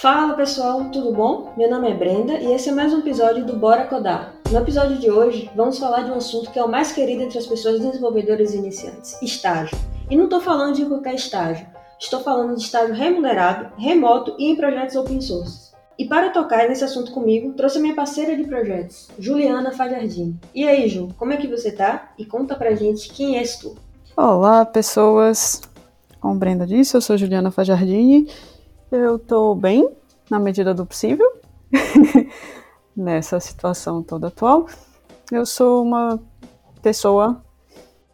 Fala pessoal, tudo bom? Meu nome é Brenda e esse é mais um episódio do Bora Codar. No episódio de hoje, vamos falar de um assunto que é o mais querido entre as pessoas desenvolvedoras e iniciantes: estágio. E não estou falando de qualquer estágio, estou falando de estágio remunerado, remoto e em projetos open source. E para tocar nesse assunto comigo, trouxe a minha parceira de projetos, Juliana Fajardim. E aí, Ju, como é que você tá? E conta pra gente quem és tu. Olá, pessoas. Como Brenda disse, eu sou Juliana Fajardini. Eu estou bem, na medida do possível, nessa situação toda atual. Eu sou uma pessoa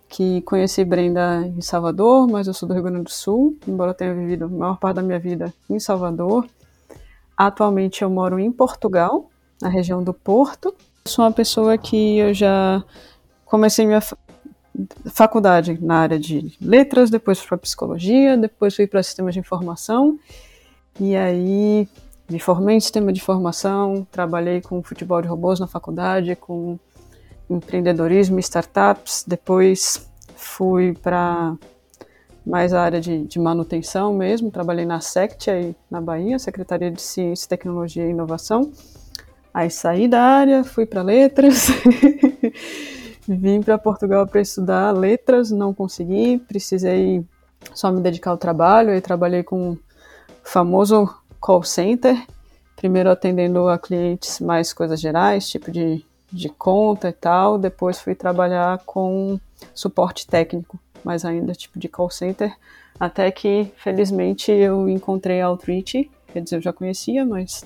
que conheci Brenda em Salvador, mas eu sou do Rio Grande do Sul, embora eu tenha vivido a maior parte da minha vida em Salvador. Atualmente eu moro em Portugal, na região do Porto. Sou uma pessoa que eu já comecei minha faculdade na área de letras, depois fui para psicologia, depois fui para sistemas de informação e aí me formei em sistema de informação, trabalhei com futebol de robôs na faculdade, com empreendedorismo startups. Depois fui para mais a área de, de, manutenção mesmo. Trabalhei na SECT, aí na Bahia, Secretaria de Ciência, Tecnologia e Inovação. Aí saí da área, fui para letras. Vim para Portugal para estudar letras, não consegui, precisei só me dedicar ao trabalho. Aí trabalhei com famoso call center, primeiro atendendo a clientes mais coisas gerais, tipo de, de conta e tal, depois fui trabalhar com suporte técnico, mais ainda tipo de call center, até que felizmente eu encontrei a Outreach, quer dizer, eu já conhecia, mas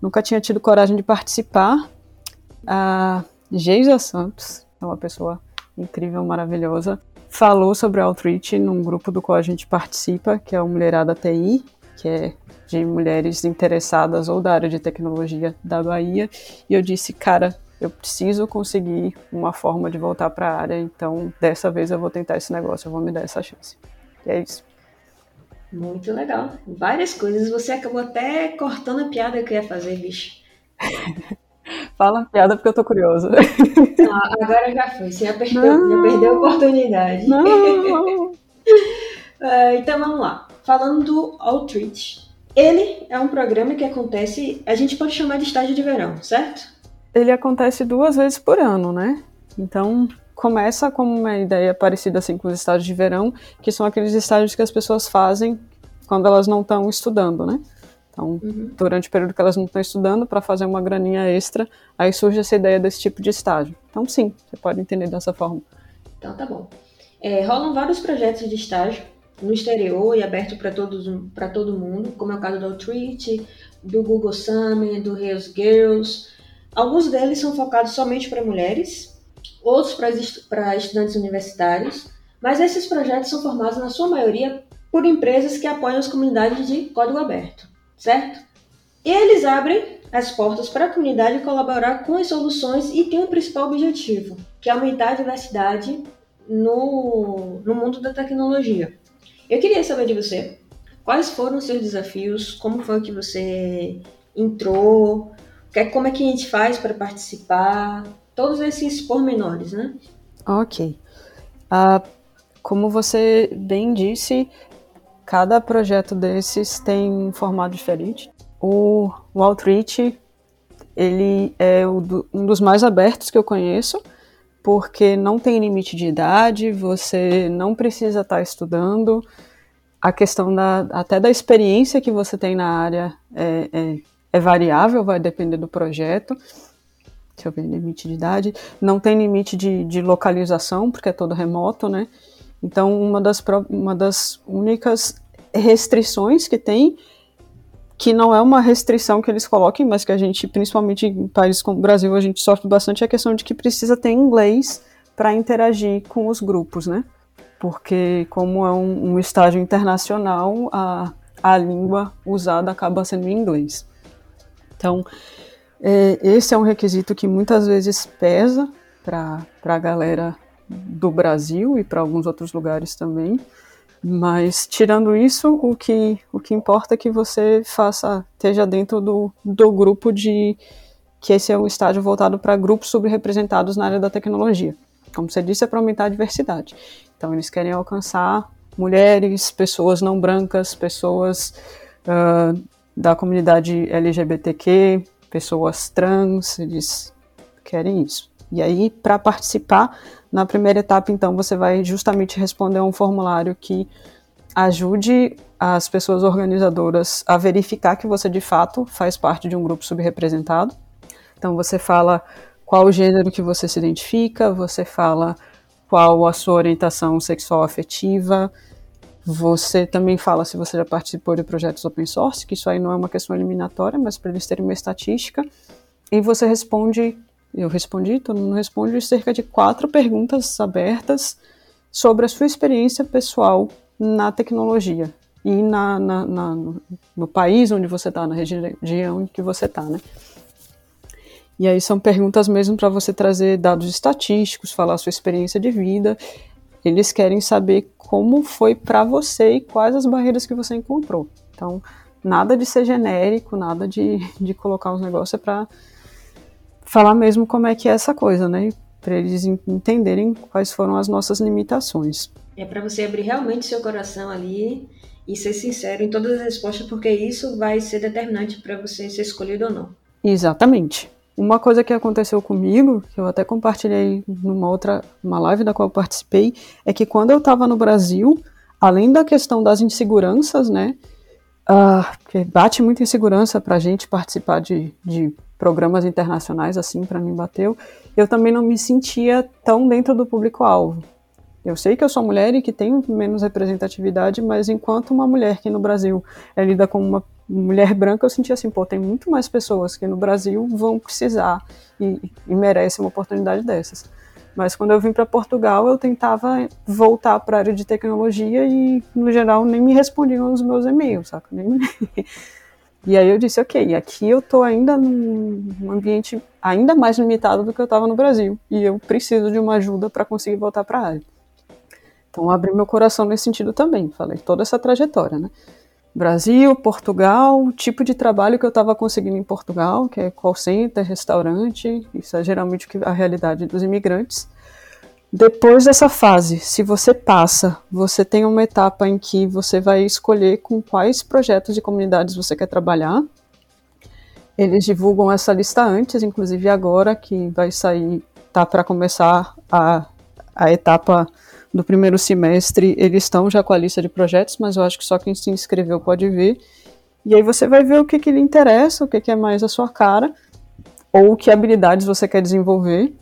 nunca tinha tido coragem de participar. A Geisa Santos, é uma pessoa incrível, maravilhosa, falou sobre a Outreach num grupo do qual a gente participa, que é o Mulherada TI, que é de mulheres interessadas ou da área de tecnologia da Bahia, e eu disse, cara, eu preciso conseguir uma forma de voltar para a área, então dessa vez eu vou tentar esse negócio, eu vou me dar essa chance. E é isso. Muito legal. Várias coisas. Você acabou até cortando a piada que eu ia fazer, bicho. Fala piada porque eu tô curiosa. Ah, agora já foi. Você já perdeu, já perdeu a oportunidade. Não. uh, então vamos lá. Falando do Outreach. Ele é um programa que acontece, a gente pode chamar de estágio de verão, certo? Ele acontece duas vezes por ano, né? Então, começa como uma ideia parecida assim com os estágios de verão, que são aqueles estágios que as pessoas fazem quando elas não estão estudando, né? Então, uhum. durante o período que elas não estão estudando, para fazer uma graninha extra, aí surge essa ideia desse tipo de estágio. Então, sim, você pode entender dessa forma. Então, tá bom. É, rolam vários projetos de estágio no exterior e aberto para todo mundo, como é o caso do Outreach, do Google Summit, do Rails Girls. Alguns deles são focados somente para mulheres, outros para estudantes universitários, mas esses projetos são formados na sua maioria por empresas que apoiam as comunidades de código aberto, certo? E eles abrem as portas para a comunidade colaborar com as soluções e tem um principal objetivo, que é aumentar a diversidade no, no mundo da tecnologia. Eu queria saber de você, quais foram os seus desafios, como foi que você entrou, é, como é que a gente faz para participar, todos esses pormenores, né? Ok. Uh, como você bem disse, cada projeto desses tem um formato diferente. O, o Outreach, ele é do, um dos mais abertos que eu conheço, porque não tem limite de idade, você não precisa estar estudando. A questão da, até da experiência que você tem na área é, é, é variável, vai depender do projeto. Deixa eu ver, limite de idade. Não tem limite de, de localização, porque é todo remoto, né? Então, uma das, uma das únicas restrições que tem que não é uma restrição que eles coloquem, mas que a gente, principalmente em países como o Brasil, a gente sofre bastante, é a questão de que precisa ter inglês para interagir com os grupos, né? Porque como é um, um estágio internacional, a, a língua usada acaba sendo em inglês. Então, é, esse é um requisito que muitas vezes pesa para a galera do Brasil e para alguns outros lugares também. Mas tirando isso, o que, o que importa é que você faça, esteja dentro do, do grupo de que esse é um estágio voltado para grupos subrepresentados na área da tecnologia. Como você disse, é para aumentar a diversidade. Então eles querem alcançar mulheres, pessoas não brancas, pessoas uh, da comunidade LGBTQ, pessoas trans, eles querem isso. E aí, para participar, na primeira etapa, então, você vai justamente responder a um formulário que ajude as pessoas organizadoras a verificar que você de fato faz parte de um grupo subrepresentado. Então, você fala qual o gênero que você se identifica, você fala qual a sua orientação sexual afetiva, você também fala se você já participou de projetos open source, que isso aí não é uma questão eliminatória, mas para eles terem uma estatística. E você responde, eu respondi, todo mundo responde, cerca de quatro perguntas abertas sobre a sua experiência pessoal na tecnologia e na, na, na no país onde você está, na região em que você está, né? E aí são perguntas mesmo para você trazer dados estatísticos, falar a sua experiência de vida eles querem saber como foi para você e quais as barreiras que você encontrou. Então, nada de ser genérico, nada de, de colocar uns negócios é para falar mesmo como é que é essa coisa, né? Para eles entenderem quais foram as nossas limitações. É para você abrir realmente seu coração ali e ser sincero em todas as respostas, porque isso vai ser determinante para você ser escolhido ou não. Exatamente. Uma coisa que aconteceu comigo, que eu até compartilhei numa outra uma live da qual eu participei, é que quando eu estava no Brasil, além da questão das inseguranças, né, uh, que bate muita insegurança para a gente participar de, de programas internacionais, assim, para mim bateu, eu também não me sentia tão dentro do público-alvo. Eu sei que eu sou mulher e que tenho menos representatividade, mas enquanto uma mulher que no Brasil é lida como uma mulher branca, eu senti assim, pô, tem muito mais pessoas que no Brasil vão precisar e, e merecem uma oportunidade dessas. Mas quando eu vim para Portugal, eu tentava voltar para a área de tecnologia e, no geral, nem me respondiam os meus e-mails, saca? Nem... e aí eu disse, ok, aqui eu tô ainda num ambiente ainda mais limitado do que eu estava no Brasil e eu preciso de uma ajuda para conseguir voltar para a área. Então abri meu coração nesse sentido também, falei toda essa trajetória, né? Brasil, Portugal, o tipo de trabalho que eu estava conseguindo em Portugal, que é call center, restaurante, isso é geralmente a realidade dos imigrantes. Depois dessa fase, se você passa, você tem uma etapa em que você vai escolher com quais projetos de comunidades você quer trabalhar. Eles divulgam essa lista antes, inclusive agora que vai sair, tá para começar a, a etapa do primeiro semestre, eles estão já com a lista de projetos, mas eu acho que só quem se inscreveu pode ver. E aí você vai ver o que, que lhe interessa, o que, que é mais a sua cara, ou que habilidades você quer desenvolver.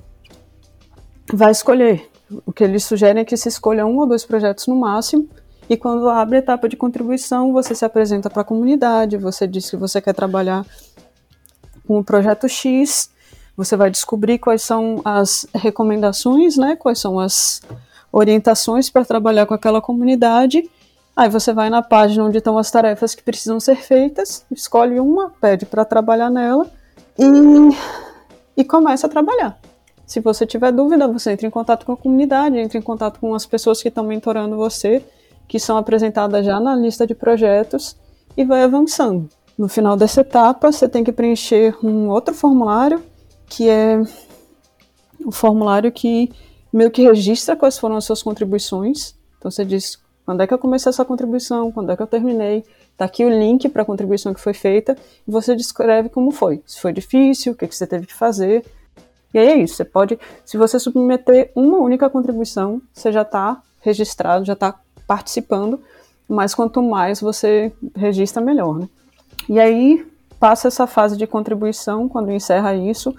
Vai escolher. O que eles sugerem é que se escolha um ou dois projetos no máximo, e quando abre a etapa de contribuição, você se apresenta para a comunidade, você diz que você quer trabalhar com o projeto X, você vai descobrir quais são as recomendações, né, quais são as orientações para trabalhar com aquela comunidade. Aí você vai na página onde estão as tarefas que precisam ser feitas, escolhe uma, pede para trabalhar nela e, e começa a trabalhar. Se você tiver dúvida, você entra em contato com a comunidade, entra em contato com as pessoas que estão mentorando você, que são apresentadas já na lista de projetos e vai avançando. No final dessa etapa, você tem que preencher um outro formulário, que é o formulário que meio que registra quais foram as suas contribuições. Então você diz quando é que eu comecei essa contribuição, quando é que eu terminei. Tá aqui o link para a contribuição que foi feita e você descreve como foi. Se foi difícil, o que, que você teve que fazer. E aí é isso. Você pode, se você submeter uma única contribuição, você já está registrado, já está participando. Mas quanto mais você registra, melhor, né? E aí passa essa fase de contribuição, quando encerra isso,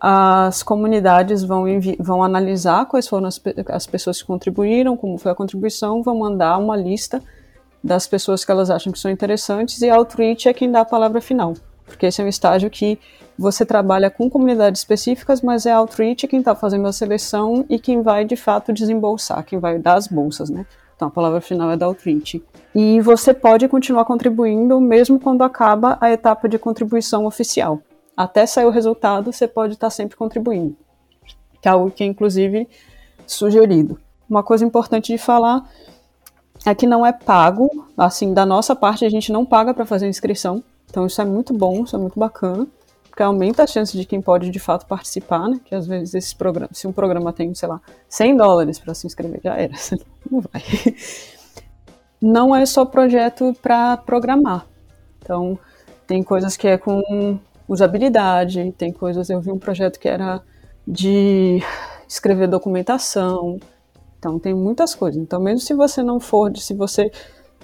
as comunidades vão, vão analisar quais foram as, as pessoas que contribuíram, como foi a contribuição, vão mandar uma lista das pessoas que elas acham que são interessantes e Outreach é quem dá a palavra final. Porque esse é um estágio que você trabalha com comunidades específicas, mas é Outreach quem está fazendo a seleção e quem vai de fato desembolsar, quem vai dar as bolsas, né? Então a palavra final é da Outreach. E você pode continuar contribuindo mesmo quando acaba a etapa de contribuição oficial até sair o resultado, você pode estar sempre contribuindo. Que é algo que é, inclusive, sugerido. Uma coisa importante de falar é que não é pago, assim, da nossa parte a gente não paga para fazer inscrição. Então isso é muito bom, isso é muito bacana, porque aumenta a chance de quem pode de fato participar, né? Que às vezes esse programa, se um programa tem, sei lá, 100 dólares para se inscrever, já era, não vai. Não é só projeto para programar. Então, tem coisas que é com usabilidade, tem coisas. Eu vi um projeto que era de escrever documentação. Então tem muitas coisas. Então mesmo se você não for, se você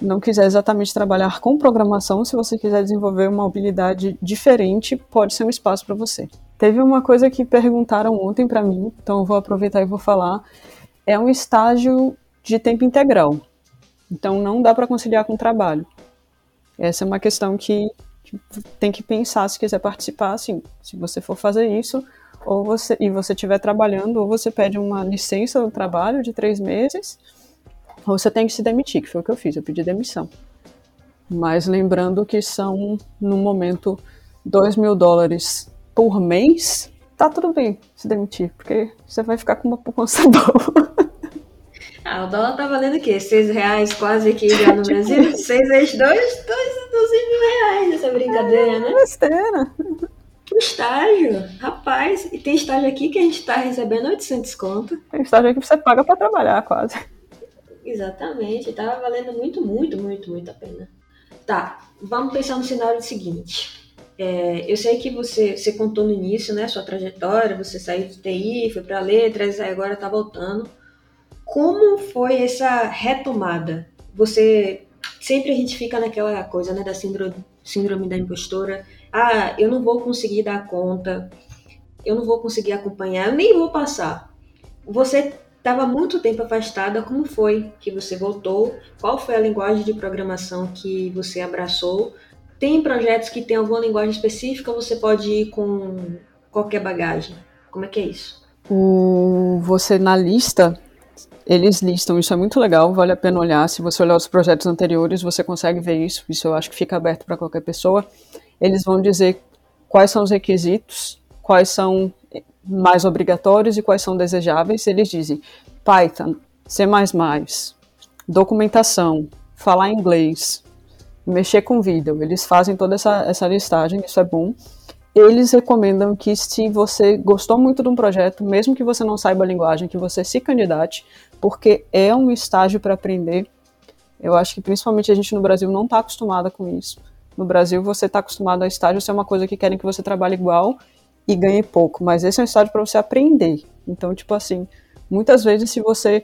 não quiser exatamente trabalhar com programação, se você quiser desenvolver uma habilidade diferente, pode ser um espaço para você. Teve uma coisa que perguntaram ontem para mim, então eu vou aproveitar e vou falar. É um estágio de tempo integral. Então não dá para conciliar com o trabalho. Essa é uma questão que, tem que pensar se quiser participar, assim, se você for fazer isso, ou você e você estiver trabalhando, ou você pede uma licença do trabalho de três meses, você tem que se demitir, que foi o que eu fiz, eu pedi demissão. Mas lembrando que são, no momento, 2 mil dólares por mês, tá tudo bem se demitir, porque você vai ficar com uma poupança boa. Ah, o dólar tá valendo o quê? 6 reais quase aqui já no Brasil? 6 vezes 2, 12 mil reais essa brincadeira, é, né? Besteira. Que estágio, rapaz. E tem estágio aqui que a gente tá recebendo 800 conto. Tem estágio aqui que você paga pra trabalhar quase. Exatamente, tava valendo muito, muito, muito, muito a pena. Tá, vamos pensar no cenário seguinte. É, eu sei que você, você contou no início, né, sua trajetória, você saiu de TI, foi para letras, agora tá voltando. Como foi essa retomada? Você sempre a gente fica naquela coisa, né, da síndrome, síndrome da impostora. Ah, eu não vou conseguir dar conta, eu não vou conseguir acompanhar, eu nem vou passar. Você estava muito tempo afastada, como foi que você voltou? Qual foi a linguagem de programação que você abraçou? Tem projetos que tem alguma linguagem específica ou você pode ir com qualquer bagagem? Como é que é isso? O, você na lista, eles listam, isso é muito legal, vale a pena olhar. Se você olhar os projetos anteriores, você consegue ver isso. Isso eu acho que fica aberto para qualquer pessoa. Eles vão dizer quais são os requisitos, quais são mais obrigatórios e quais são desejáveis, eles dizem Python, C++, documentação, falar inglês, mexer com vídeo. Eles fazem toda essa, essa listagem, isso é bom. Eles recomendam que se você gostou muito de um projeto, mesmo que você não saiba a linguagem, que você se candidate, porque é um estágio para aprender. Eu acho que principalmente a gente no Brasil não está acostumada com isso. No Brasil você está acostumado a estágio ser uma coisa que querem que você trabalhe igual e ganhe pouco, mas esse é um estágio para você aprender. Então, tipo assim, muitas vezes se você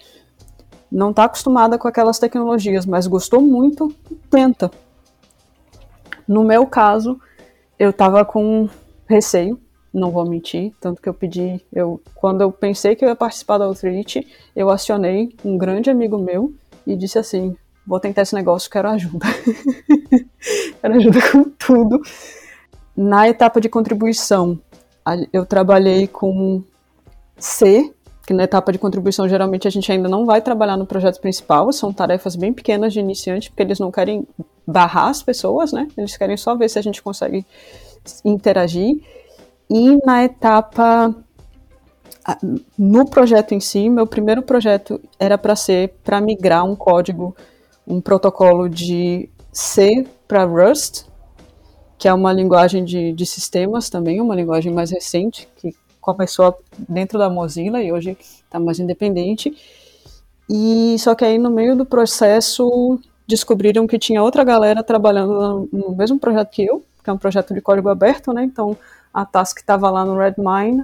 não está acostumada com aquelas tecnologias, mas gostou muito, tenta. No meu caso, eu estava com receio, não vou mentir, tanto que eu pedi, eu quando eu pensei que eu ia participar da Outreach, eu acionei um grande amigo meu e disse assim: "Vou tentar esse negócio, quero ajuda". quero ajuda com tudo. Na etapa de contribuição, eu trabalhei com C, que na etapa de contribuição geralmente a gente ainda não vai trabalhar no projeto principal, são tarefas bem pequenas de iniciante, porque eles não querem barrar as pessoas, né? Eles querem só ver se a gente consegue interagir. E na etapa no projeto em si, meu primeiro projeto era para ser para migrar um código, um protocolo de C para Rust, que é uma linguagem de, de sistemas também, uma linguagem mais recente, que começou dentro da Mozilla e hoje está mais independente. E só que aí no meio do processo descobriram que tinha outra galera trabalhando no, mesmo projeto que eu, que é um projeto de código aberto, né? Então a task estava lá no Redmine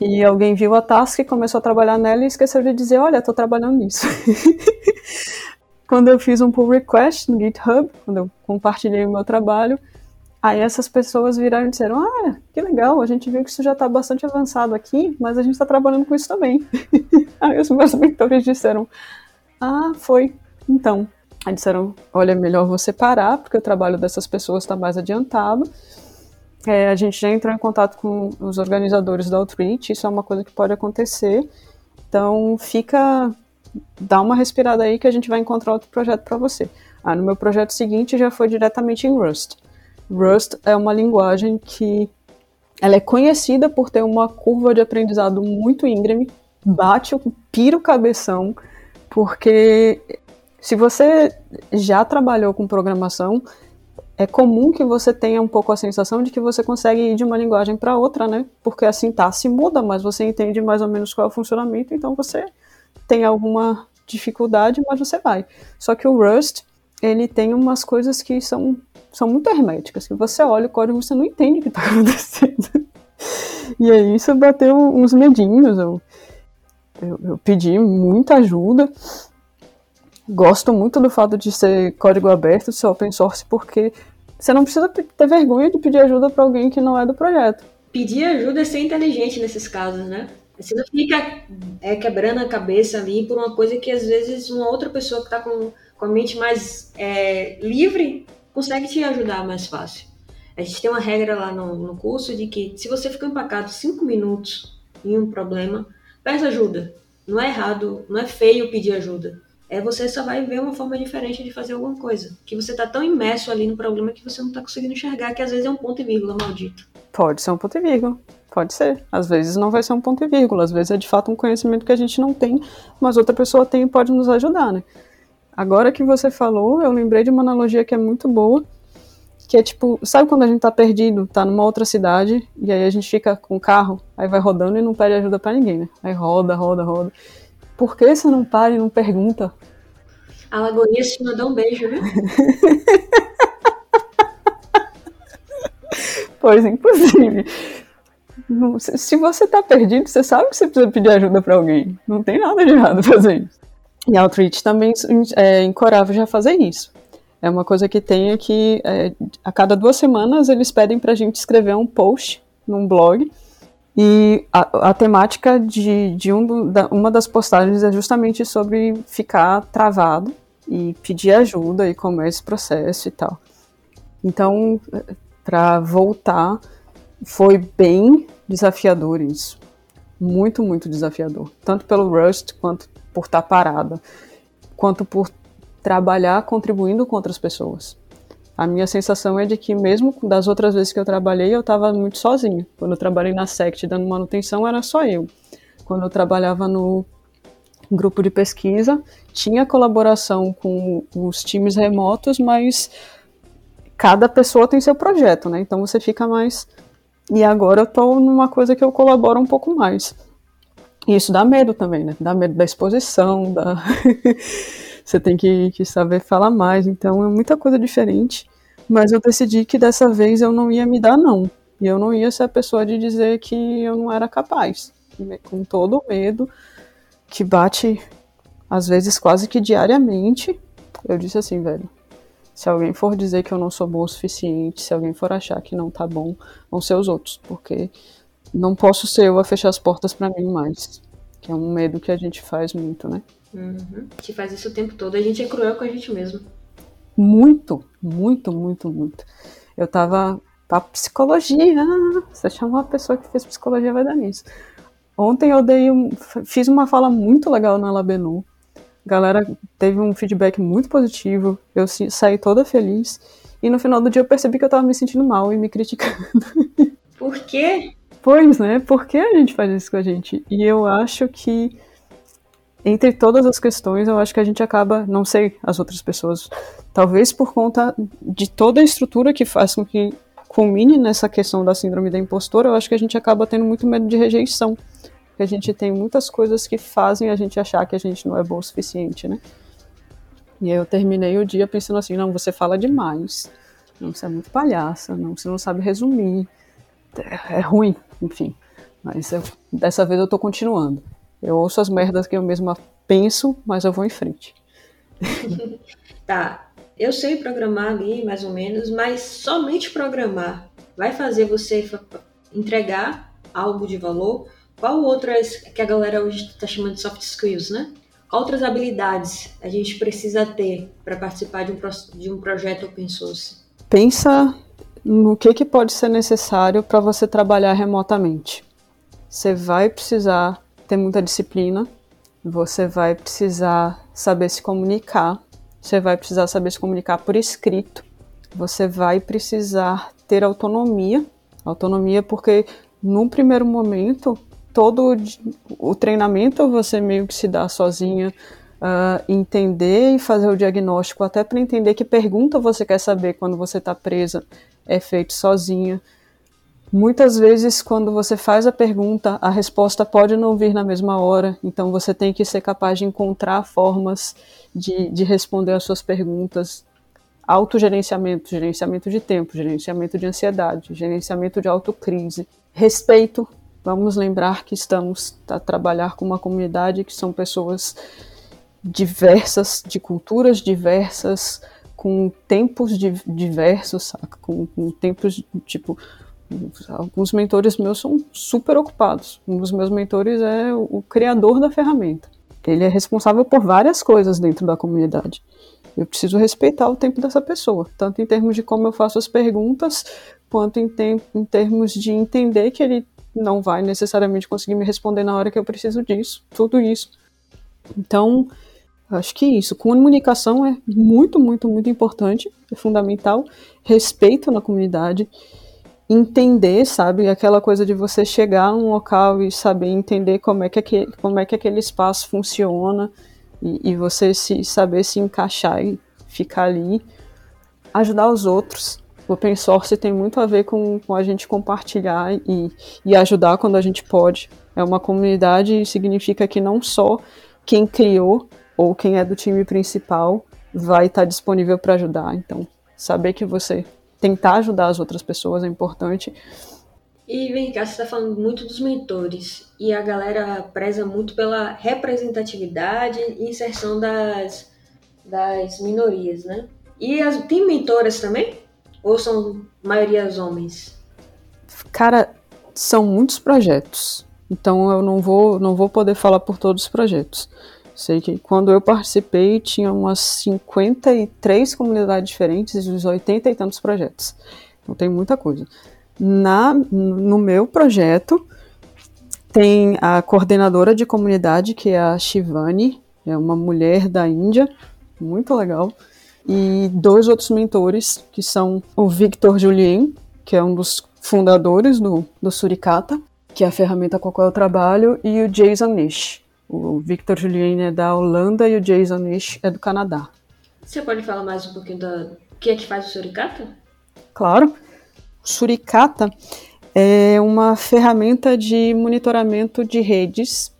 e alguém viu a task, começou a trabalhar nela e esqueceu de dizer, olha, estou trabalhando nisso. quando eu fiz um pull request no GitHub, quando eu compartilhei o meu trabalho, Aí essas pessoas viraram e disseram: Ah, que legal, a gente viu que isso já está bastante avançado aqui, mas a gente está trabalhando com isso também. Aí os meus mentores disseram: Ah, foi. Então. Aí disseram: Olha, é melhor você parar, porque o trabalho dessas pessoas está mais adiantado. É, a gente já entrou em contato com os organizadores da Outreach, isso é uma coisa que pode acontecer. Então, fica. Dá uma respirada aí que a gente vai encontrar outro projeto para você. Ah, no meu projeto seguinte já foi diretamente em Rust. Rust é uma linguagem que ela é conhecida por ter uma curva de aprendizado muito íngreme, bate o pira o cabeção, porque se você já trabalhou com programação, é comum que você tenha um pouco a sensação de que você consegue ir de uma linguagem para outra, né? Porque a sintaxe muda, mas você entende mais ou menos qual é o funcionamento, então você tem alguma dificuldade, mas você vai. Só que o Rust, ele tem umas coisas que são são muito herméticas, que você olha o código e você não entende o que está acontecendo. E aí isso bateu uns medinhos, eu, eu, eu pedi muita ajuda, gosto muito do fato de ser código aberto, ser open source, porque você não precisa ter vergonha de pedir ajuda para alguém que não é do projeto. Pedir ajuda é ser inteligente nesses casos, né? Você não fica é, quebrando a cabeça ali por uma coisa que às vezes uma outra pessoa que está com, com a mente mais é, livre consegue te ajudar mais fácil. A gente tem uma regra lá no, no curso de que se você ficou empacado cinco minutos em um problema, peça ajuda. Não é errado, não é feio pedir ajuda é você só vai ver uma forma diferente de fazer alguma coisa. Que você tá tão imerso ali no problema que você não tá conseguindo enxergar, que às vezes é um ponto e vírgula maldito. Pode ser um ponto e vírgula. Pode ser. Às vezes não vai ser um ponto e vírgula. Às vezes é de fato um conhecimento que a gente não tem, mas outra pessoa tem e pode nos ajudar, né? Agora que você falou, eu lembrei de uma analogia que é muito boa, que é tipo, sabe quando a gente tá perdido, tá numa outra cidade, e aí a gente fica com o carro, aí vai rodando e não pede ajuda para ninguém, né? Aí roda, roda, roda. Por que você não para e não pergunta? A Lagoinha te mandou um beijo, viu? pois, inclusive. Se você tá perdido, você sabe que você precisa pedir ajuda para alguém. Não tem nada de errado fazer isso. E a Outreach também é, encoraja a fazer isso. É uma coisa que tem aqui, é, a cada duas semanas eles pedem para a gente escrever um post num blog e a, a temática de, de um, da, uma das postagens é justamente sobre ficar travado e pedir ajuda e como é esse processo e tal. Então, para voltar, foi bem desafiador isso. Muito, muito desafiador. Tanto pelo Rust, quanto por estar tá parada, quanto por trabalhar contribuindo com outras pessoas a minha sensação é de que mesmo das outras vezes que eu trabalhei, eu estava muito sozinha. Quando eu trabalhei na SECT dando manutenção, era só eu. Quando eu trabalhava no grupo de pesquisa, tinha colaboração com os times remotos, mas cada pessoa tem seu projeto, né? Então você fica mais. E agora eu estou numa coisa que eu colaboro um pouco mais. E isso dá medo também, né? Dá medo da exposição, da. você tem que, que saber falar mais. Então é muita coisa diferente. Mas eu decidi que dessa vez eu não ia me dar, não. E eu não ia ser a pessoa de dizer que eu não era capaz. Com todo o medo que bate, às vezes, quase que diariamente. Eu disse assim, velho. Se alguém for dizer que eu não sou bom o suficiente, se alguém for achar que não tá bom, vão ser os outros. Porque não posso ser eu a fechar as portas para mim mais. Que é um medo que a gente faz muito, né? Uhum. A gente faz isso o tempo todo. A gente é cruel com a gente mesmo. Muito, muito, muito, muito. Eu tava pra psicologia. Você chama uma pessoa que fez psicologia, vai dar nisso. Ontem eu dei um, fiz uma fala muito legal na Labenu. A galera teve um feedback muito positivo. Eu saí toda feliz. E no final do dia eu percebi que eu tava me sentindo mal e me criticando. Por quê? Pois, né? Por que a gente faz isso com a gente? E eu acho que entre todas as questões, eu acho que a gente acaba, não sei as outras pessoas, talvez por conta de toda a estrutura que faz com que culmine nessa questão da síndrome da impostora, eu acho que a gente acaba tendo muito medo de rejeição. Porque a gente tem muitas coisas que fazem a gente achar que a gente não é bom o suficiente, né? E aí eu terminei o dia pensando assim, não, você fala demais. Não, você é muito palhaça, não, você não sabe resumir. É, é ruim, enfim. Mas eu, dessa vez eu tô continuando. Eu ouço as merdas que eu mesma penso, mas eu vou em frente. tá. Eu sei programar ali, mais ou menos, mas somente programar vai fazer você entregar algo de valor. Qual outras que a galera hoje está chamando de soft skills, né? Qual outras habilidades a gente precisa ter para participar de um, de um projeto open source? Pensa no que, que pode ser necessário para você trabalhar remotamente. Você vai precisar ter muita disciplina, você vai precisar saber se comunicar, você vai precisar saber se comunicar por escrito, você vai precisar ter autonomia, autonomia porque num primeiro momento todo o treinamento você meio que se dá sozinha, uh, entender e fazer o diagnóstico até para entender que pergunta você quer saber quando você está presa é feito sozinha. Muitas vezes, quando você faz a pergunta, a resposta pode não vir na mesma hora, então você tem que ser capaz de encontrar formas de, de responder às suas perguntas. autogerenciamento, gerenciamento de tempo, gerenciamento de ansiedade, gerenciamento de autocrise, respeito. Vamos lembrar que estamos a trabalhar com uma comunidade que são pessoas diversas, de culturas diversas, com tempos diversos, saca? Com, com tempos, tipo, alguns mentores meus são super ocupados. Um dos meus mentores é o, o criador da ferramenta. Ele é responsável por várias coisas dentro da comunidade. Eu preciso respeitar o tempo dessa pessoa, tanto em termos de como eu faço as perguntas, quanto em, em termos de entender que ele não vai necessariamente conseguir me responder na hora que eu preciso disso, tudo isso. Então, Acho que isso. Comunicação é muito, muito, muito importante, é fundamental. Respeito na comunidade, entender, sabe, aquela coisa de você chegar num local e saber entender como é que aquele, como é que aquele espaço funciona e, e você se saber se encaixar e ficar ali, ajudar os outros. O open source tem muito a ver com, com a gente compartilhar e, e ajudar quando a gente pode. É uma comunidade e significa que não só quem criou ou quem é do time principal vai estar disponível para ajudar. Então, saber que você tentar ajudar as outras pessoas é importante. E vem cá, você está falando muito dos mentores e a galera preza muito pela representatividade e inserção das, das minorias, né? E as, tem mentoras também? Ou são maioria homens? Cara, são muitos projetos. Então eu não vou, não vou poder falar por todos os projetos. Sei que quando eu participei tinha umas 53 comunidades diferentes e uns 80 e tantos projetos. Então tem muita coisa. Na, no meu projeto tem a coordenadora de comunidade, que é a Shivani, é uma mulher da Índia, muito legal. E dois outros mentores, que são o Victor Julien, que é um dos fundadores do, do Suricata, que é a ferramenta com a qual eu trabalho, e o Jason Nish. O Victor Julien é da Holanda e o Jason Nish é do Canadá. Você pode falar mais um pouquinho do que é que faz o Suricata? Claro. O Suricata é uma ferramenta de monitoramento de redes,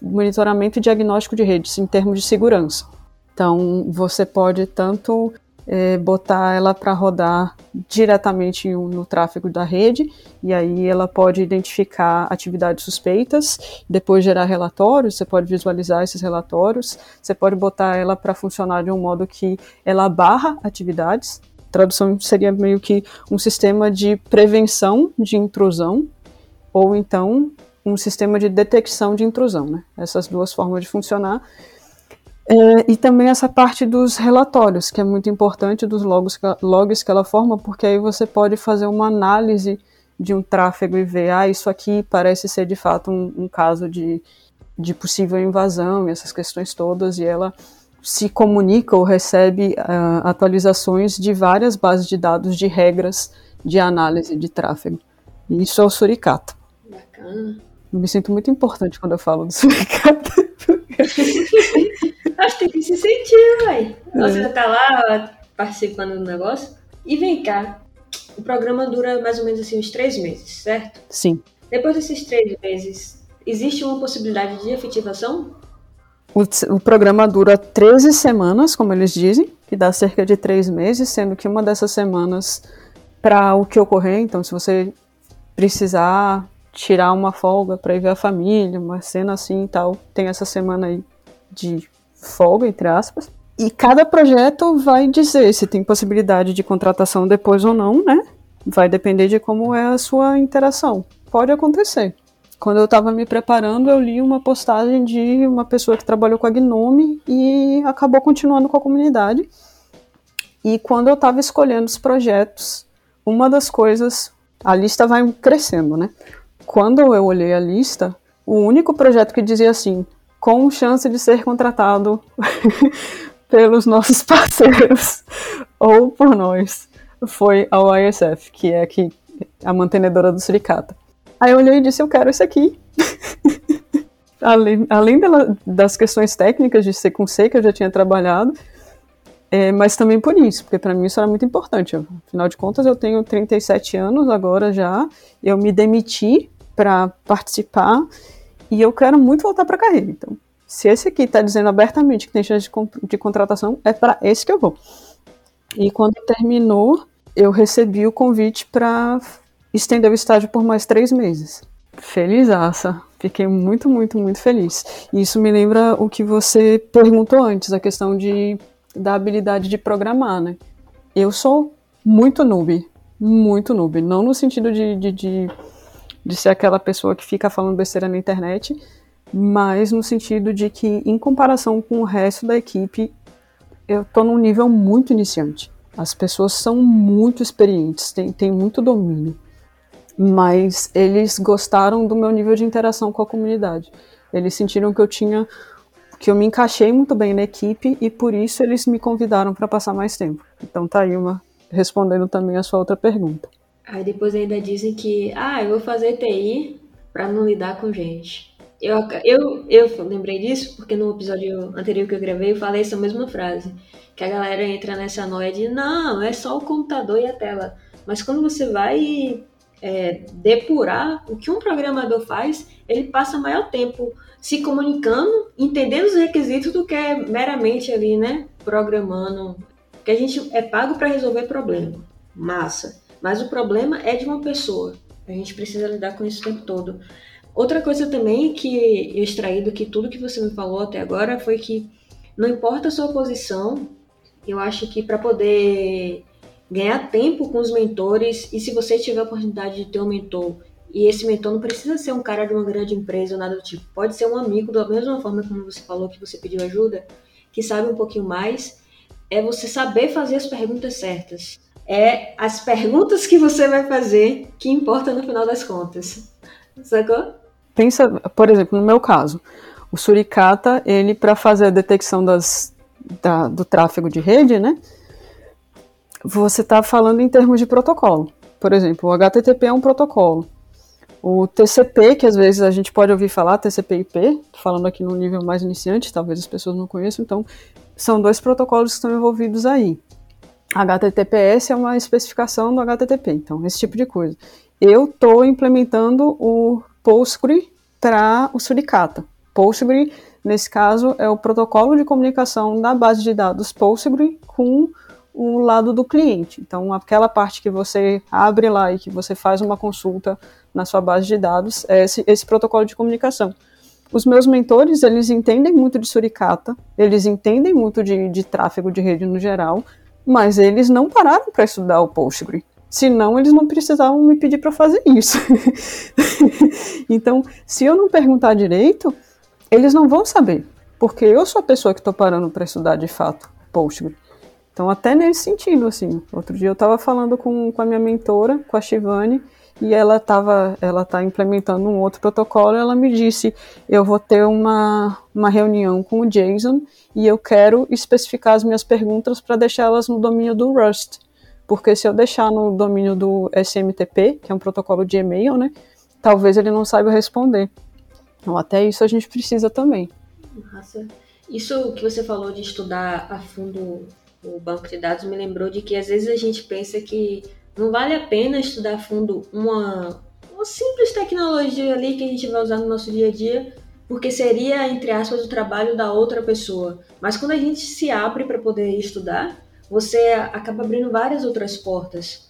monitoramento e diagnóstico de redes em termos de segurança. Então, você pode tanto é, botar ela para rodar diretamente no tráfego da rede, e aí ela pode identificar atividades suspeitas, depois gerar relatórios, você pode visualizar esses relatórios, você pode botar ela para funcionar de um modo que ela barra atividades. Tradução seria meio que um sistema de prevenção de intrusão, ou então um sistema de detecção de intrusão. Né? Essas duas formas de funcionar é, e também essa parte dos relatórios, que é muito importante, dos logs, logs que ela forma, porque aí você pode fazer uma análise de um tráfego e ver, ah, isso aqui parece ser de fato um, um caso de, de possível invasão e essas questões todas, e ela se comunica ou recebe uh, atualizações de várias bases de dados de regras de análise de tráfego. E isso é o Suricata. Bacana. Eu me sinto muito importante quando eu falo do Suricata. Acho que tem que se sentir, velho. Você é. tá lá participando do negócio. E vem cá, o programa dura mais ou menos assim uns três meses, certo? Sim. Depois desses três meses, existe uma possibilidade de efetivação? O, o, programa dura 13 semanas, como eles dizem, que dá cerca de três meses, sendo que uma dessas semanas para o que ocorrer. Então, se você precisar tirar uma folga para ir ver a família, uma cena assim e tal, tem essa semana aí de folga, entre aspas. E cada projeto vai dizer se tem possibilidade de contratação depois ou não, né? Vai depender de como é a sua interação. Pode acontecer. Quando eu estava me preparando, eu li uma postagem de uma pessoa que trabalhou com a Gnome e acabou continuando com a comunidade. E quando eu estava escolhendo os projetos, uma das coisas, a lista vai crescendo, né? Quando eu olhei a lista, o único projeto que dizia assim: com chance de ser contratado pelos nossos parceiros ou por nós, foi a ISF, que é aqui a mantenedora do Suricata. Aí eu olhei e disse, eu quero esse aqui. além além dela, das questões técnicas de ser com C, que eu já tinha trabalhado, é, mas também por isso, porque para mim isso era muito importante. Afinal de contas, eu tenho 37 anos agora já, eu me demiti para participar e eu quero muito voltar para a carreira. Então, se esse aqui está dizendo abertamente que tem chance de, de contratação, é para esse que eu vou. E quando terminou, eu recebi o convite para estender o estágio por mais três meses. Felizaça. Fiquei muito, muito, muito feliz. E isso me lembra o que você perguntou antes, a questão de, da habilidade de programar, né? Eu sou muito noob, muito noob. Não no sentido de, de, de, de ser aquela pessoa que fica falando besteira na internet, mas no sentido de que, em comparação com o resto da equipe, eu tô num nível muito iniciante. As pessoas são muito experientes, têm, têm muito domínio mas eles gostaram do meu nível de interação com a comunidade. Eles sentiram que eu tinha que eu me encaixei muito bem na equipe e por isso eles me convidaram para passar mais tempo. Então tá aí uma respondendo também a sua outra pergunta. Aí depois ainda dizem que, ah, eu vou fazer TI para não lidar com gente. Eu, eu, eu lembrei disso porque no episódio anterior que eu gravei eu falei essa mesma frase. Que a galera entra nessa noia de, não, é só o computador e a tela. Mas quando você vai é, depurar o que um programador faz, ele passa maior tempo se comunicando, entendendo os requisitos do que é meramente ali, né, programando. Porque a gente é pago para resolver problema, massa. Mas o problema é de uma pessoa. A gente precisa lidar com isso o tempo todo. Outra coisa também que eu extraí do que tudo que você me falou até agora foi que não importa a sua posição, eu acho que para poder ganhar tempo com os mentores e se você tiver a oportunidade de ter um mentor e esse mentor não precisa ser um cara de uma grande empresa ou nada do tipo, pode ser um amigo da mesma forma como você falou que você pediu ajuda, que sabe um pouquinho mais, é você saber fazer as perguntas certas. É as perguntas que você vai fazer que importa no final das contas. Sacou? Pensa, por exemplo, no meu caso, o Suricata, ele para fazer a detecção das, da, do tráfego de rede, né? você está falando em termos de protocolo. Por exemplo, o HTTP é um protocolo. O TCP, que às vezes a gente pode ouvir falar, TCP/IP, falando aqui no nível mais iniciante, talvez as pessoas não conheçam, então são dois protocolos que estão envolvidos aí. HTTPS é uma especificação do HTTP, então esse tipo de coisa. Eu estou implementando o Postgre para o Suricata. Postgre, nesse caso, é o protocolo de comunicação da base de dados Postgre com o lado do cliente. Então, aquela parte que você abre lá e que você faz uma consulta na sua base de dados é esse, esse protocolo de comunicação. Os meus mentores, eles entendem muito de suricata, eles entendem muito de, de tráfego de rede no geral, mas eles não pararam para estudar o Postgre. Senão, eles não precisavam me pedir para fazer isso. então, se eu não perguntar direito, eles não vão saber, porque eu sou a pessoa que estou parando para estudar de fato Postgre. Então, até nesse sentido, assim. Outro dia eu estava falando com, com a minha mentora, com a Shivani, e ela estava ela tá implementando um outro protocolo ela me disse eu vou ter uma, uma reunião com o Jason e eu quero especificar as minhas perguntas para deixá-las no domínio do Rust. Porque se eu deixar no domínio do SMTP que é um protocolo de e-mail né talvez ele não saiba responder. Então até isso a gente precisa também. Nossa. isso que você falou de estudar a fundo o banco de dados me lembrou de que às vezes a gente pensa que não vale a pena estudar a fundo uma, uma simples tecnologia ali que a gente vai usar no nosso dia a dia, porque seria, entre aspas, o trabalho da outra pessoa. Mas quando a gente se abre para poder estudar, você acaba abrindo várias outras portas.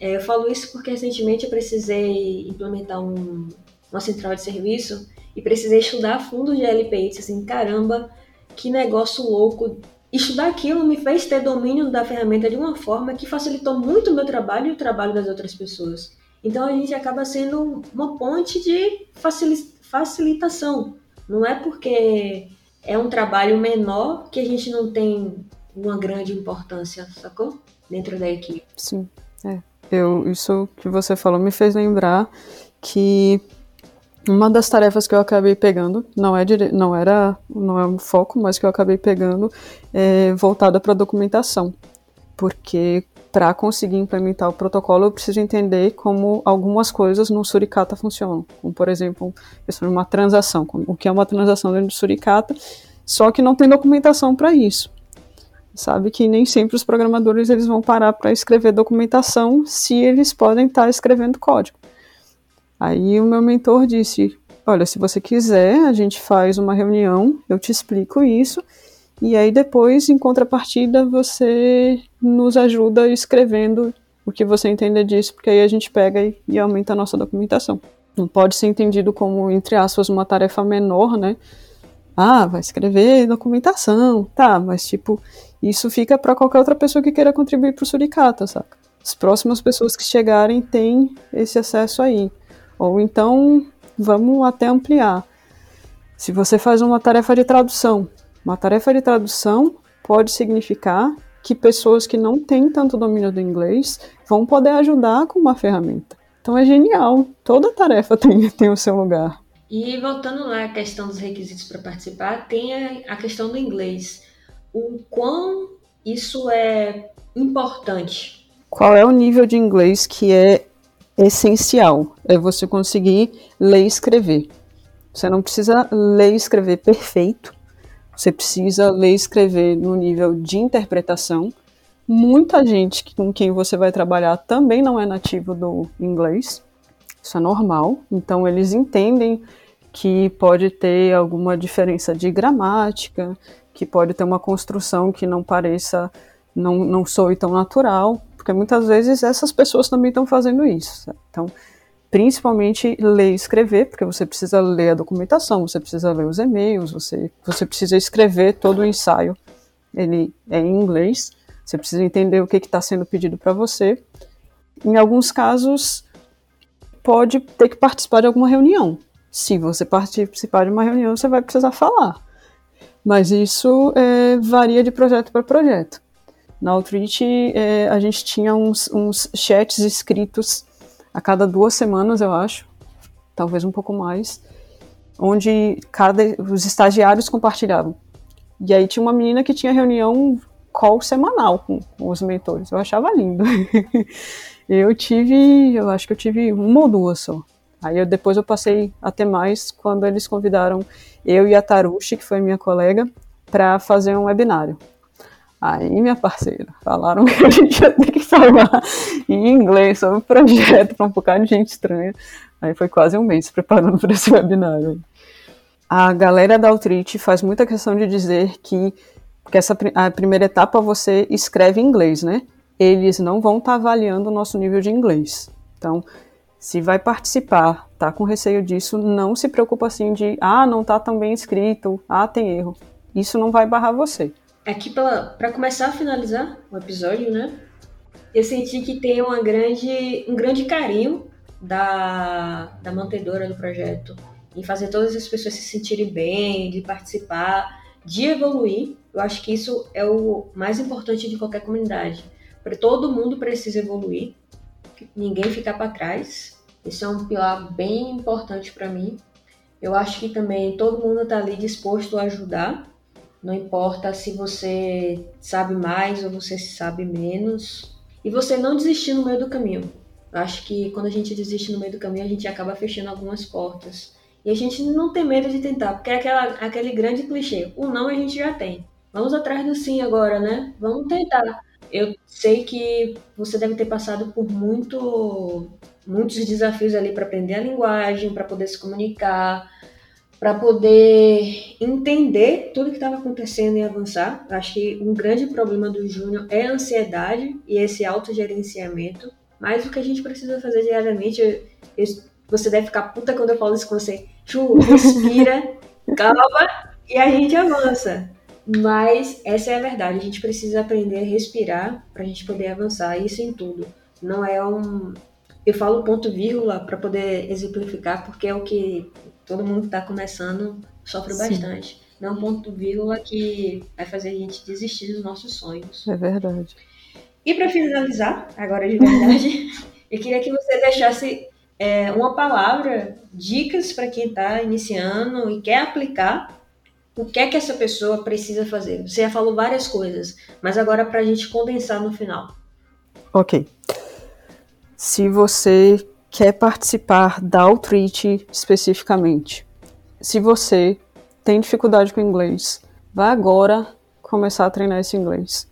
É, eu falo isso porque recentemente eu precisei implementar um, uma central de serviço e precisei estudar a fundo de LPI. Assim, caramba, que negócio louco Estudar aquilo me fez ter domínio da ferramenta de uma forma que facilitou muito o meu trabalho e o trabalho das outras pessoas. Então a gente acaba sendo uma ponte de facilitação. Não é porque é um trabalho menor que a gente não tem uma grande importância, sacou? Dentro da equipe. Sim, é. Eu, isso que você falou me fez lembrar que uma das tarefas que eu acabei pegando, não, é dire... não era não é um foco, mas que eu acabei pegando é voltada para documentação. Porque para conseguir implementar o protocolo, eu preciso entender como algumas coisas no Suricata funcionam. Como, por exemplo, uma transação. O que é uma transação dentro do Suricata, só que não tem documentação para isso. Sabe que nem sempre os programadores eles vão parar para escrever documentação se eles podem estar tá escrevendo código. Aí o meu mentor disse: Olha, se você quiser, a gente faz uma reunião, eu te explico isso E aí depois, em contrapartida, você nos ajuda escrevendo o que você entender disso, porque aí a gente pega e, e aumenta a nossa documentação. Não pode ser entendido como, entre aspas, uma tarefa menor, né? Ah, vai escrever documentação, tá, mas tipo, isso fica para qualquer outra pessoa que queira contribuir para o Suricata, saca? As próximas pessoas que chegarem têm esse acesso aí. Ou então, vamos até ampliar. Se você faz uma tarefa de tradução, uma tarefa de tradução pode significar que pessoas que não têm tanto domínio do inglês vão poder ajudar com uma ferramenta. Então é genial. Toda tarefa tem, tem o seu lugar. E voltando lá à questão dos requisitos para participar, tem a, a questão do inglês. O quão isso é importante? Qual é o nível de inglês que é essencial? É você conseguir ler e escrever. Você não precisa ler e escrever perfeito. Você precisa ler e escrever no nível de interpretação Muita gente com quem você vai trabalhar também não é nativo do inglês. Isso é normal. Então eles entendem que pode ter alguma diferença de gramática, que pode ter uma construção que não pareça, não, não soe tão natural, porque muitas vezes essas pessoas também estão fazendo isso. Então, principalmente ler e escrever, porque você precisa ler a documentação, você precisa ler os e-mails, você, você precisa escrever todo o ensaio, ele é em inglês. Você precisa entender o que está sendo pedido para você. Em alguns casos, pode ter que participar de alguma reunião. Se você participar de uma reunião, você vai precisar falar. Mas isso é, varia de projeto para projeto. Na Outreach, é, a gente tinha uns, uns chats escritos a cada duas semanas, eu acho, talvez um pouco mais, onde cada, os estagiários compartilhavam. E aí tinha uma menina que tinha reunião call semanal com, com os mentores. Eu achava lindo. eu tive, eu acho que eu tive uma ou duas só. Aí eu, depois eu passei a ter mais quando eles convidaram eu e a Tarushi, que foi minha colega, para fazer um webinário. Aí, minha parceira, falaram que a gente ia ter que falar em inglês sobre o projeto para um bocado de gente estranha. Aí foi quase um mês preparando para esse webinário. A galera da Outreach faz muita questão de dizer que porque essa a primeira etapa você escreve em inglês, né? Eles não vão estar tá avaliando o nosso nível de inglês. Então, se vai participar, tá com receio disso, não se preocupa assim de, ah, não tá tão bem escrito, ah, tem erro. Isso não vai barrar você. Aqui para começar a finalizar o episódio, né? Eu senti que tem uma grande, um grande carinho da, da mantedora do projeto em fazer todas as pessoas se sentirem bem, de participar de evoluir. Eu acho que isso é o mais importante de qualquer comunidade. Todo mundo precisa evoluir, ninguém ficar para trás. Esse é um pilar bem importante para mim. Eu acho que também todo mundo está ali disposto a ajudar. Não importa se você sabe mais ou você sabe menos. E você não desistir no meio do caminho. Eu acho que quando a gente desiste no meio do caminho, a gente acaba fechando algumas portas. E a gente não tem medo de tentar, porque é aquela, aquele grande clichê. O não a gente já tem. Vamos atrás do sim agora, né? Vamos tentar. Eu sei que você deve ter passado por muito, muitos desafios ali para aprender a linguagem, para poder se comunicar, para poder entender tudo que estava acontecendo e avançar. acho que um grande problema do Júnior é a ansiedade e esse autogerenciamento. Mas o que a gente precisa fazer diariamente, eu, você deve ficar puta quando eu falo isso com você. Chu, respira, calma e a gente avança. Mas essa é a verdade, a gente precisa aprender a respirar para a gente poder avançar, isso em tudo. Não é um. Eu falo ponto vírgula para poder exemplificar, porque é o que todo mundo que está começando sofre Sim. bastante. Não é um ponto vírgula que vai fazer a gente desistir dos nossos sonhos. É verdade. E para finalizar, agora de verdade, eu queria que você deixasse é, uma palavra, dicas para quem está iniciando e quer aplicar. O que é que essa pessoa precisa fazer? Você já falou várias coisas, mas agora para a gente condensar no final. Ok. Se você quer participar da Outreach especificamente, se você tem dificuldade com inglês, vá agora começar a treinar esse inglês.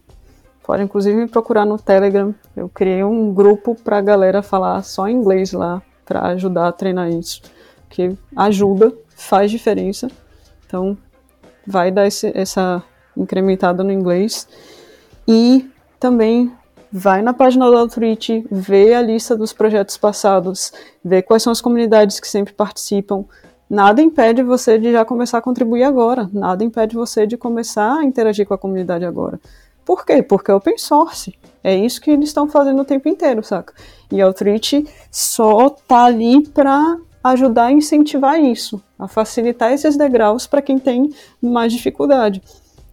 Pode inclusive me procurar no Telegram. Eu criei um grupo para a galera falar só inglês lá para ajudar a treinar isso. Que ajuda, faz diferença. Então, vai dar esse, essa incrementada no inglês. E também vai na página do Outreach, vê a lista dos projetos passados, vê quais são as comunidades que sempre participam. Nada impede você de já começar a contribuir agora, nada impede você de começar a interagir com a comunidade agora. Por quê? Porque é open source. É isso que eles estão fazendo o tempo inteiro, saca? E a Outreach só tá ali para ajudar a incentivar isso, a facilitar esses degraus para quem tem mais dificuldade.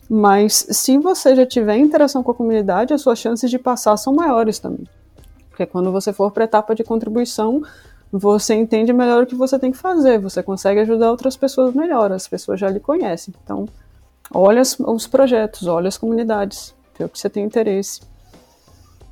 Mas se você já tiver interação com a comunidade, as suas chances de passar são maiores também. Porque quando você for para a etapa de contribuição, você entende melhor o que você tem que fazer, você consegue ajudar outras pessoas melhor, as pessoas já lhe conhecem. Então, olha os projetos, olha as comunidades, vê o que você tem interesse.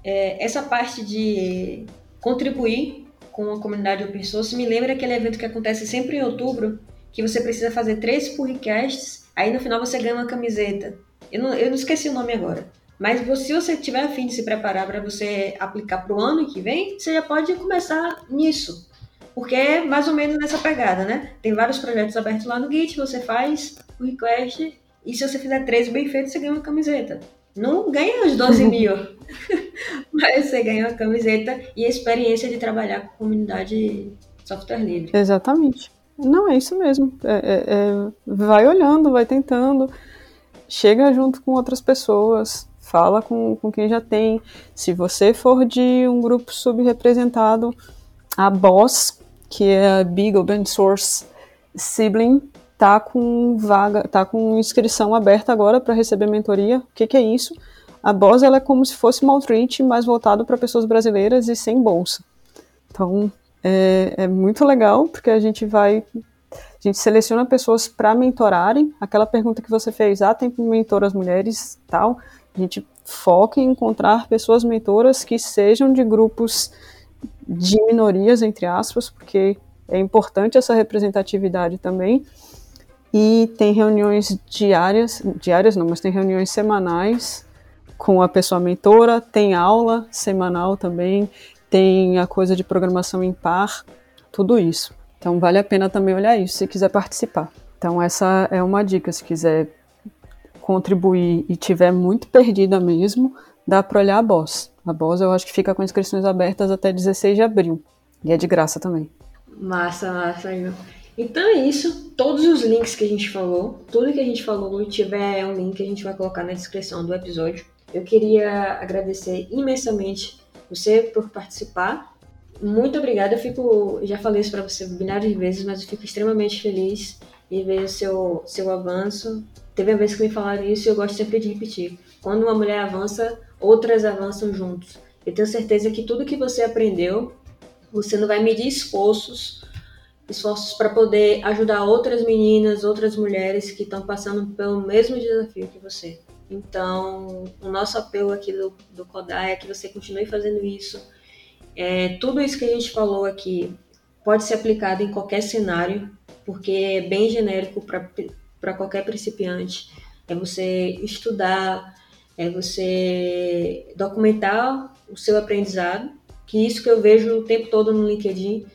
É, essa parte de contribuir com a comunidade open source me lembra aquele evento que acontece sempre em outubro, que você precisa fazer três podcasts Aí no final você ganha uma camiseta. Eu não, eu não esqueci o nome agora. Mas se você tiver a fim de se preparar para você aplicar para o ano que vem, você já pode começar nisso. Porque é mais ou menos nessa pegada, né? Tem vários projetos abertos lá no Git, você faz o request e se você fizer três bem feitos, você ganha uma camiseta. Não ganha os 12 mil, mas você ganha uma camiseta e a experiência de trabalhar com comunidade software livre. Exatamente. Não, é isso mesmo. É, é, é, vai olhando, vai tentando, chega junto com outras pessoas, fala com, com quem já tem. Se você for de um grupo subrepresentado, a Boss, que é a Big Open Source Sibling, tá com vaga, tá com inscrição aberta agora para receber mentoria. O que, que é isso? A Boss ela é como se fosse uma outreach, mais voltado para pessoas brasileiras e sem bolsa. Então, é, é muito legal, porque a gente vai a gente seleciona pessoas para mentorarem. Aquela pergunta que você fez, ah, tem mentoras mulheres tal. A gente foca em encontrar pessoas mentoras que sejam de grupos de minorias, entre aspas, porque é importante essa representatividade também. E tem reuniões diárias, diárias não, mas tem reuniões semanais com a pessoa mentora, tem aula semanal também, tem a coisa de programação em par, tudo isso. Então vale a pena também olhar isso se quiser participar. Então essa é uma dica, se quiser contribuir e tiver muito perdida mesmo, dá para olhar a Boss. A Boss eu acho que fica com inscrições abertas até 16 de abril. E é de graça também. Massa, massa. Então é isso. Todos os links que a gente falou, tudo que a gente falou, tiver um link, a gente vai colocar na descrição do episódio. Eu queria agradecer imensamente você por participar. Muito obrigada. Eu fico, já falei isso para você milhares de vezes, mas eu fico extremamente feliz em ver o seu, seu avanço. Teve uma vez que me falaram isso e eu gosto sempre de repetir. Quando uma mulher avança, outras avançam juntos. Eu tenho certeza que tudo que você aprendeu, você não vai medir esforços, esforços para poder ajudar outras meninas, outras mulheres que estão passando pelo mesmo desafio que você. Então, o nosso apelo aqui do, do Kodai é que você continue fazendo isso. É, tudo isso que a gente falou aqui pode ser aplicado em qualquer cenário, porque é bem genérico para qualquer principiante. É você estudar, é você documentar o seu aprendizado, que isso que eu vejo o tempo todo no LinkedIn.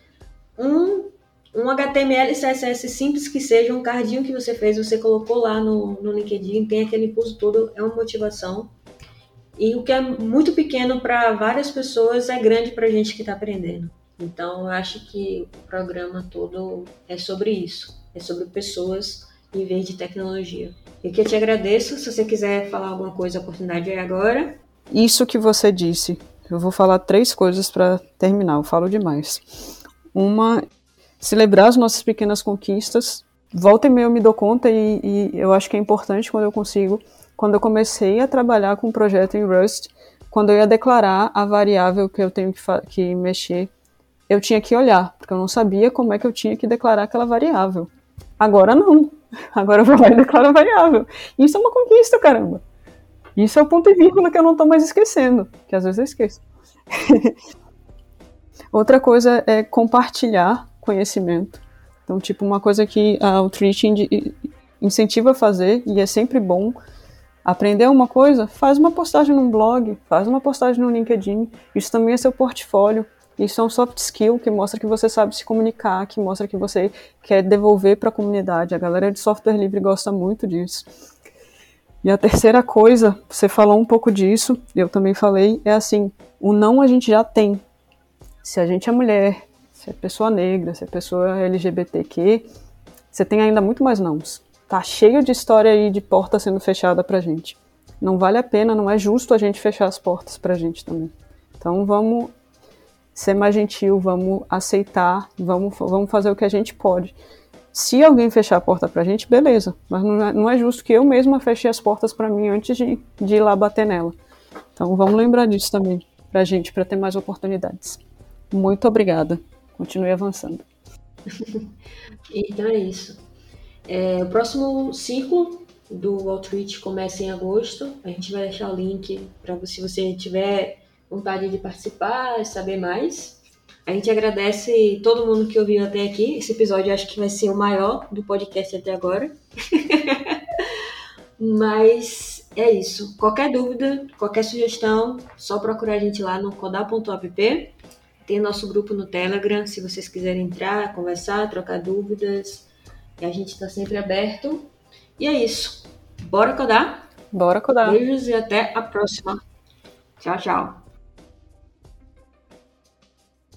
Um um HTML CSS simples que seja, um cardinho que você fez, você colocou lá no, no LinkedIn, tem aquele impulso todo, é uma motivação. E o que é muito pequeno para várias pessoas é grande para a gente que está aprendendo. Então, eu acho que o programa todo é sobre isso, é sobre pessoas em vez de tecnologia. E que eu te agradeço. Se você quiser falar alguma coisa, a oportunidade é agora. Isso que você disse. Eu vou falar três coisas para terminar. Eu falo demais. Uma celebrar as nossas pequenas conquistas. Volta e meia eu me dou conta e, e, eu acho que é importante quando eu consigo. Quando eu comecei a trabalhar com um projeto em Rust, quando eu ia declarar a variável que eu tenho que, que mexer, eu tinha que olhar, porque eu não sabia como é que eu tinha que declarar aquela variável. Agora não. Agora eu vou lá e declaro a variável. Isso é uma conquista, caramba. Isso é o ponto e vírgula que eu não estou mais esquecendo, que às vezes eu esqueço. Outra coisa é compartilhar conhecimento. Então, tipo, uma coisa que a Outreach incentiva a fazer, e é sempre bom, aprender uma coisa, faz uma postagem num blog, faz uma postagem no LinkedIn, isso também é seu portfólio, isso é um soft skill que mostra que você sabe se comunicar, que mostra que você quer devolver para a comunidade. A galera de software livre gosta muito disso. E a terceira coisa, você falou um pouco disso, eu também falei, é assim, o não a gente já tem. Se a gente é mulher, se é pessoa negra, se é pessoa LGBTQ, você tem ainda muito mais nãos. Tá cheio de história aí de porta sendo fechada pra gente. Não vale a pena, não é justo a gente fechar as portas pra gente também. Então vamos ser mais gentil, vamos aceitar, vamos, vamos fazer o que a gente pode. Se alguém fechar a porta pra gente, beleza. Mas não é, não é justo que eu mesma feche as portas para mim antes de, de ir lá bater nela. Então vamos lembrar disso também pra gente, para ter mais oportunidades. Muito obrigada. Continue avançando. então é isso. É, o próximo ciclo do Outreach começa em agosto. A gente vai deixar o link para se você tiver vontade de participar saber mais. A gente agradece todo mundo que ouviu até aqui. Esse episódio acho que vai ser o maior do podcast até agora. Mas é isso. Qualquer dúvida, qualquer sugestão, só procurar a gente lá no codar.app. Tem nosso grupo no Telegram, se vocês quiserem entrar, conversar, trocar dúvidas. E a gente está sempre aberto. E é isso. Bora codar? Bora codar. Beijos e até a próxima. Tchau, tchau.